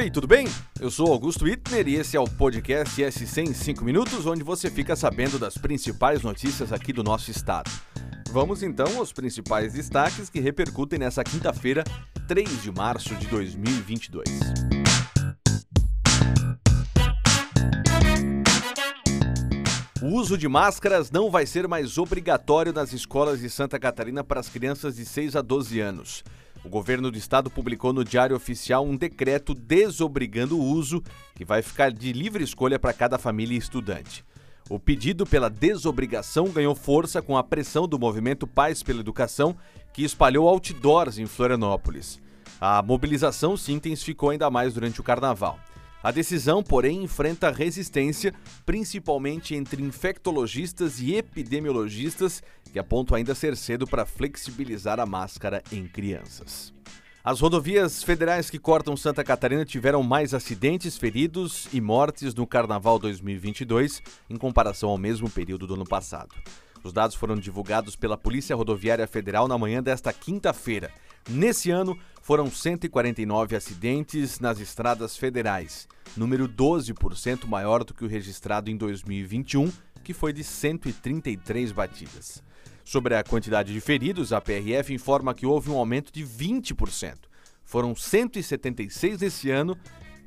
Oi, tudo bem? Eu sou Augusto Wittner e esse é o podcast S100 em 5 minutos, onde você fica sabendo das principais notícias aqui do nosso estado. Vamos então aos principais destaques que repercutem nessa quinta-feira, 3 de março de 2022. O uso de máscaras não vai ser mais obrigatório nas escolas de Santa Catarina para as crianças de 6 a 12 anos. O governo do estado publicou no Diário Oficial um decreto desobrigando o uso, que vai ficar de livre escolha para cada família e estudante. O pedido pela desobrigação ganhou força com a pressão do movimento Pais pela Educação, que espalhou outdoors em Florianópolis. A mobilização se intensificou ainda mais durante o carnaval. A decisão, porém, enfrenta resistência, principalmente entre infectologistas e epidemiologistas, que apontam ainda ser cedo para flexibilizar a máscara em crianças. As rodovias federais que cortam Santa Catarina tiveram mais acidentes, feridos e mortes no Carnaval 2022 em comparação ao mesmo período do ano passado. Os dados foram divulgados pela Polícia Rodoviária Federal na manhã desta quinta-feira. Nesse ano, foram 149 acidentes nas estradas federais, número 12% maior do que o registrado em 2021, que foi de 133 batidas. Sobre a quantidade de feridos, a PRF informa que houve um aumento de 20%. Foram 176 nesse ano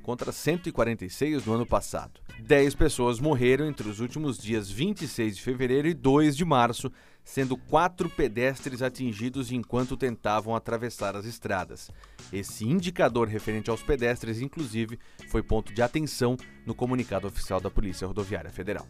contra 146 no ano passado. 10 pessoas morreram entre os últimos dias 26 de fevereiro e 2 de março, sendo quatro pedestres atingidos enquanto tentavam atravessar as estradas. Esse indicador referente aos pedestres, inclusive, foi ponto de atenção no comunicado oficial da Polícia Rodoviária Federal.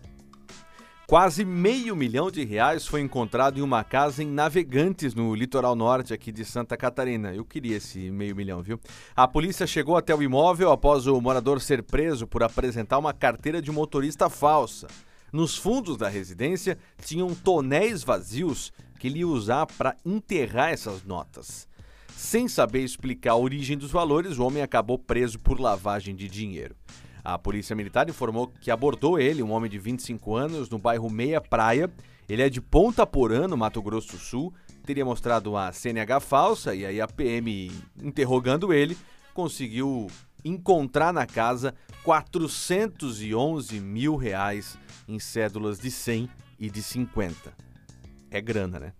Quase meio milhão de reais foi encontrado em uma casa em Navegantes, no litoral norte aqui de Santa Catarina. Eu queria esse meio milhão, viu? A polícia chegou até o imóvel após o morador ser preso por apresentar uma carteira de motorista falsa. Nos fundos da residência tinham tonéis vazios que ele ia usar para enterrar essas notas. Sem saber explicar a origem dos valores, o homem acabou preso por lavagem de dinheiro. A Polícia Militar informou que abordou ele, um homem de 25 anos, no bairro Meia Praia. Ele é de Ponta Porã, no Mato Grosso do Sul. Teria mostrado a CNH falsa e aí a PM, interrogando ele, conseguiu encontrar na casa 411 mil reais em cédulas de 100 e de 50. É grana, né?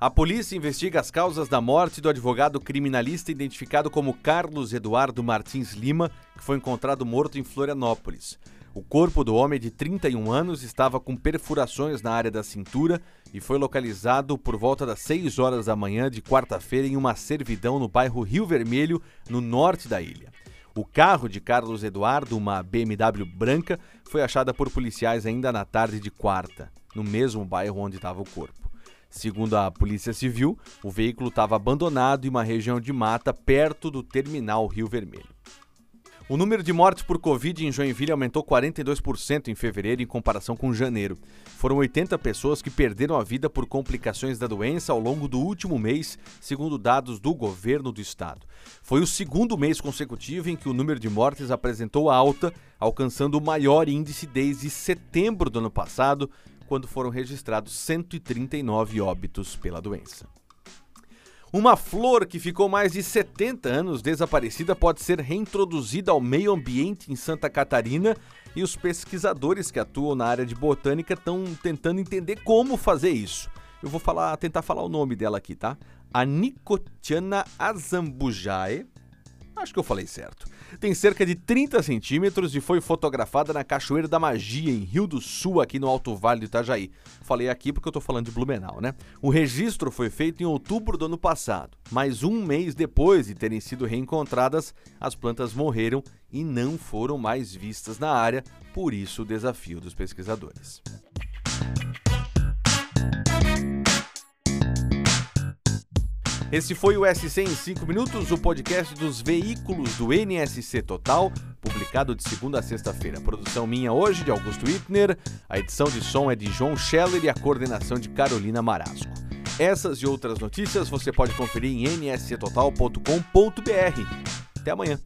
A polícia investiga as causas da morte do advogado criminalista identificado como Carlos Eduardo Martins Lima, que foi encontrado morto em Florianópolis. O corpo do homem de 31 anos estava com perfurações na área da cintura e foi localizado por volta das 6 horas da manhã de quarta-feira em uma servidão no bairro Rio Vermelho, no norte da ilha. O carro de Carlos Eduardo, uma BMW branca, foi achada por policiais ainda na tarde de quarta, no mesmo bairro onde estava o corpo. Segundo a Polícia Civil, o veículo estava abandonado em uma região de mata perto do terminal Rio Vermelho. O número de mortes por Covid em Joinville aumentou 42% em fevereiro em comparação com janeiro. Foram 80 pessoas que perderam a vida por complicações da doença ao longo do último mês, segundo dados do governo do estado. Foi o segundo mês consecutivo em que o número de mortes apresentou alta, alcançando o maior índice desde setembro do ano passado, quando foram registrados 139 óbitos pela doença. Uma flor que ficou mais de 70 anos desaparecida pode ser reintroduzida ao meio ambiente em Santa Catarina e os pesquisadores que atuam na área de botânica estão tentando entender como fazer isso. Eu vou falar, tentar falar o nome dela aqui, tá? A Nicotiana azambujae. Acho que eu falei certo tem cerca de 30 centímetros e foi fotografada na Cachoeira da Magia, em Rio do Sul, aqui no Alto Vale do Itajaí. Falei aqui porque eu tô falando de Blumenau, né? O registro foi feito em outubro do ano passado, mas um mês depois de terem sido reencontradas, as plantas morreram e não foram mais vistas na área, por isso o desafio dos pesquisadores. Esse foi o SC em 5 minutos, o podcast dos veículos do NSC Total, publicado de segunda a sexta-feira. Produção minha hoje de Augusto Wittner, a edição de som é de João Scheller e a coordenação de Carolina Marasco. Essas e outras notícias você pode conferir em nsctotal.com.br. Até amanhã.